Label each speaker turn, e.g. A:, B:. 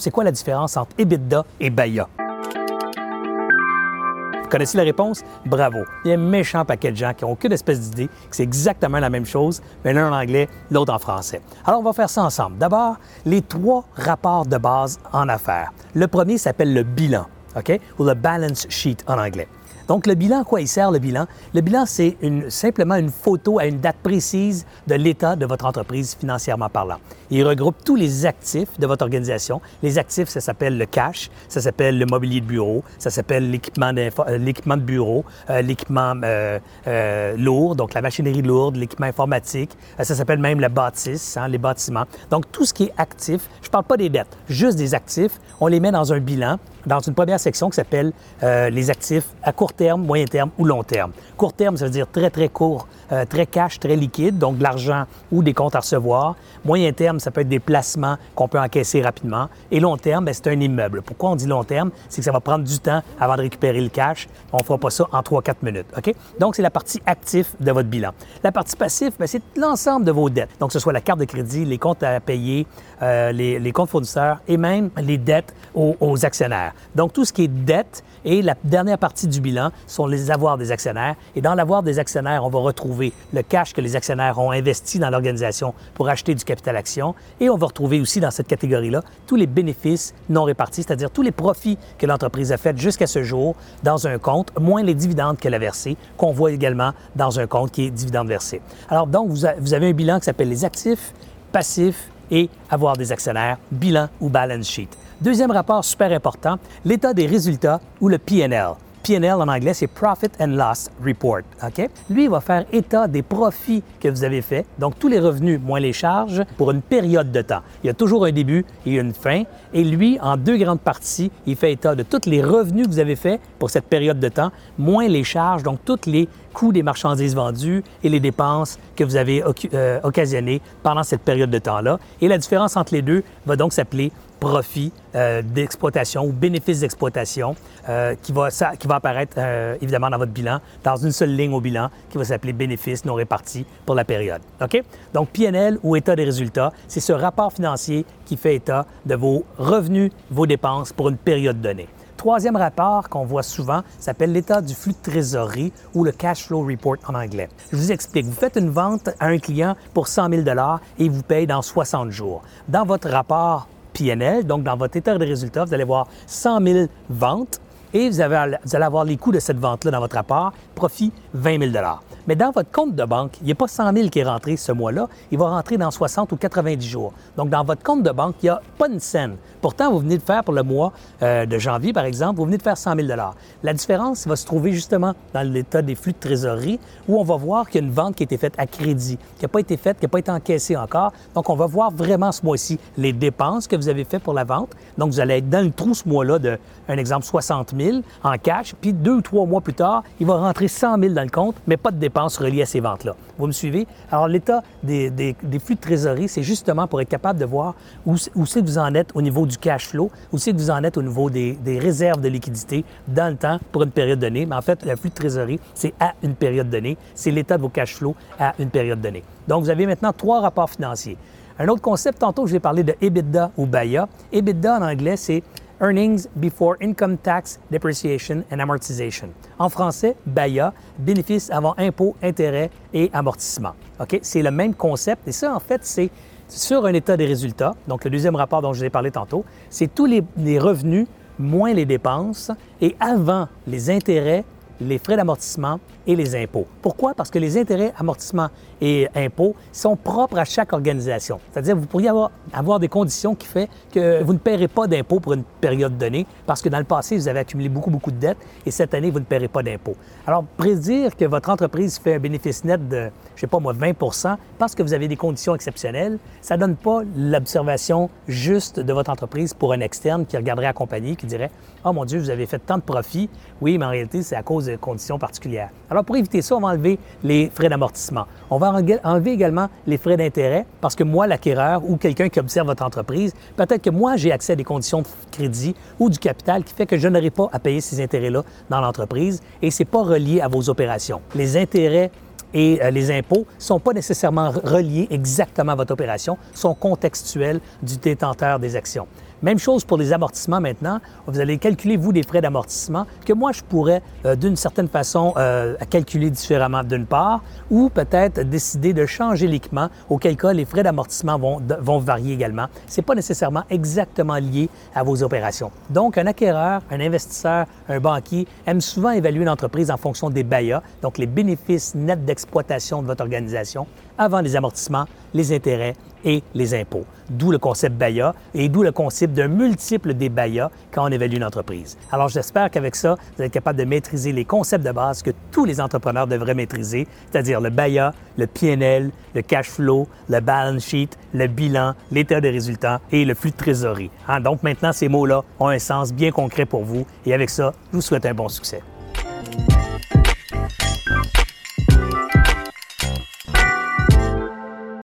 A: C'est quoi la différence entre EBITDA et BAYA? Vous connaissez la réponse? Bravo. Il y a un méchant paquet de gens qui n'ont aucune espèce d'idée que c'est exactement la même chose, mais l'un en anglais, l'autre en français. Alors, on va faire ça ensemble. D'abord, les trois rapports de base en affaires. Le premier s'appelle le bilan, OK? Ou le balance sheet en anglais. Donc, le bilan, quoi il sert le bilan? Le bilan, c'est simplement une photo à une date précise de l'état de votre entreprise financièrement parlant. Il regroupe tous les actifs de votre organisation. Les actifs, ça s'appelle le cash, ça s'appelle le mobilier de bureau, ça s'appelle l'équipement, euh, de bureau, euh, l'équipement euh, lourd, donc la machinerie lourde, l'équipement informatique, ça s'appelle même la bâtisse, hein, les bâtiments. Donc, tout ce qui est actif, je ne parle pas des dettes, juste des actifs, on les met dans un bilan dans une première section qui s'appelle les actifs à court terme, moyen terme ou long terme. Court terme, ça veut dire très, très court, euh, très cash, très liquide, donc de l'argent ou des comptes à recevoir. Moyen terme, ça peut être des placements qu'on peut encaisser rapidement. Et long terme, ben, c'est un immeuble. Pourquoi on dit long terme? C'est que ça va prendre du temps avant de récupérer le cash. On ne fera pas ça en 3-4 minutes. OK? Donc, c'est la partie active de votre bilan. La partie passive, ben, c'est l'ensemble de vos dettes. Donc, que ce soit la carte de crédit, les comptes à payer, euh, les, comptes fournisseurs et même les dettes aux, aux actionnaire. Donc, tout ce qui est dette et la dernière partie du bilan sont les avoirs des actionnaires. Et dans l'avoir des actionnaires, on va retrouver le cash que les actionnaires ont investi dans l'organisation pour acheter du capital action. Et on va retrouver aussi dans cette catégorie-là tous les bénéfices non répartis, c'est-à-dire tous les profits que l'entreprise a fait jusqu'à ce jour dans un compte, moins les dividendes qu'elle a versés, qu'on voit également dans un compte qui est dividende versé. Alors donc, vous avez un bilan qui s'appelle les actifs, passifs et avoir des actionnaires, bilan ou balance sheet. Deuxième rapport super important, l'état des résultats ou le PNL. PNL en anglais, c'est Profit and Loss Report. Lui, il va faire état des profits que vous avez faits, donc tous les revenus moins les charges, pour une période de temps. Il y a toujours un début et une fin. Et lui, en deux grandes parties, il fait état de tous les revenus que vous avez faits pour cette période de temps, moins les charges, donc tous les coûts des marchandises vendues et les dépenses que vous avez euh, occasionnées pendant cette période de temps-là. Et la différence entre les deux va donc s'appeler profit euh, d'exploitation ou bénéfice d'exploitation euh, qui, va, qui va apparaître euh, évidemment dans votre bilan, dans une seule ligne au bilan qui va s'appeler bénéfice non réparti pour la période. Donc, PNL ou état des résultats, c'est ce rapport financier qui fait état de vos revenus, vos dépenses pour une période donnée. Troisième rapport qu'on voit souvent s'appelle l'état du flux de trésorerie ou le cash flow report en anglais. Je vous explique. Vous faites une vente à un client pour 100 000 et il vous paye dans 60 jours. Dans votre rapport Donc, dans votre état de résultats, vous allez voir 100 000 ventes et vous allez avoir les coûts de cette vente-là dans votre rapport, profit 20 000 mais dans votre compte de banque, il n'y a pas 100 000 qui est rentré ce mois-là, il va rentrer dans 60 ou 90 jours. Donc, dans votre compte de banque, il n'y a pas une scène. Pourtant, vous venez de faire pour le mois euh, de janvier, par exemple, vous venez de faire 100 000 La différence va se trouver justement dans l'état des flux de trésorerie où on va voir qu'il y a une vente qui a été faite à crédit, qui n'a pas été faite, qui n'a pas été encaissée encore. Donc, on va voir vraiment ce mois-ci les dépenses que vous avez faites pour la vente. Donc, vous allez être dans le trou ce mois-là de, un exemple, 60 000 en cash. Puis, deux ou trois mois plus tard, il va rentrer 100 000 dans le compte, mais pas de dépenses reliées à ces ventes-là. Vous me suivez? Alors, l'état des, flux de trésorerie, c'est justement pour être capable de voir où, où c'est que vous en êtes au niveau du cash flow, où c'est que vous en êtes au niveau des, réserves de liquidité dans le temps pour une période donnée. Mais en fait, le flux de trésorerie, c'est à une période donnée. C'est l'état de vos cash flows à une période donnée. Donc, vous avez maintenant trois rapports financiers. Un autre concept, tantôt, je vais parler de EBITDA ou BAYA. EBITDA en anglais, c'est Earnings Before Income Tax Depreciation and Amortization. En français, BAYA, bénéfices avant impôts, intérêts et amortissement. OK? C'est le même concept et ça, en fait, c'est sur un état des résultats. Donc, le deuxième rapport dont je vous ai parlé tantôt, c'est tous les revenus moins les dépenses et avant les intérêts, les frais d'amortissement et les impôts. Pourquoi? Parce que les intérêts, amortissements et impôts sont propres à chaque organisation. C'est-à-dire vous pourriez avoir, avoir des conditions qui font que vous ne paierez pas d'impôts pour une période donnée parce que dans le passé, vous avez accumulé beaucoup, beaucoup de dettes et cette année, vous ne paierez pas d'impôts. Alors, prédire que votre entreprise fait un bénéfice net de, je sais pas moi, 20% parce que vous avez des conditions exceptionnelles, ça ne donne pas l'observation juste de votre entreprise pour un externe qui regarderait la compagnie, qui dirait « Oh mon Dieu, vous avez fait tant de profits. Oui, mais en réalité, c'est à cause de conditions particulières. » Alors, pour éviter ça, on va enlever les frais d'amortissement. On va enlever également les frais d'intérêt parce que moi, l'acquéreur ou quelqu'un qui observe votre entreprise, peut-être que moi, j'ai accès à des conditions de crédit ou du capital qui fait que je n'aurai pas à payer ces intérêts-là dans l'entreprise et ce n'est pas relié à vos opérations. Les intérêts et euh, les impôts ne sont pas nécessairement reliés exactement à votre opération, sont contextuels du détenteur des actions. Même chose pour les amortissements maintenant. Vous allez calculer, vous, des frais d'amortissement que moi, je pourrais, euh, d'une certaine façon, euh, calculer différemment d'une part, ou peut-être décider de changer l'équipement, auquel cas les frais d'amortissement vont, vont varier également. Ce n'est pas nécessairement exactement lié à vos opérations. Donc, un acquéreur, un investisseur, un banquier aime souvent évaluer une entreprise en fonction des BAYA, donc les bénéfices nets d'exploitation de votre organisation, avant les amortissements, les intérêts et les impôts. D'où le concept BAYA et d'où le concept d'un multiple des BAYA quand on évalue une entreprise. Alors j'espère qu'avec ça, vous êtes capable de maîtriser les concepts de base que tous les entrepreneurs devraient maîtriser, c'est-à-dire le BAYA, le PNL, le cash flow, le balance sheet, le bilan, l'état des résultats et le flux de trésorerie. Hein, donc maintenant, ces mots-là ont un sens bien concret pour vous et avec ça, je vous souhaite un bon succès.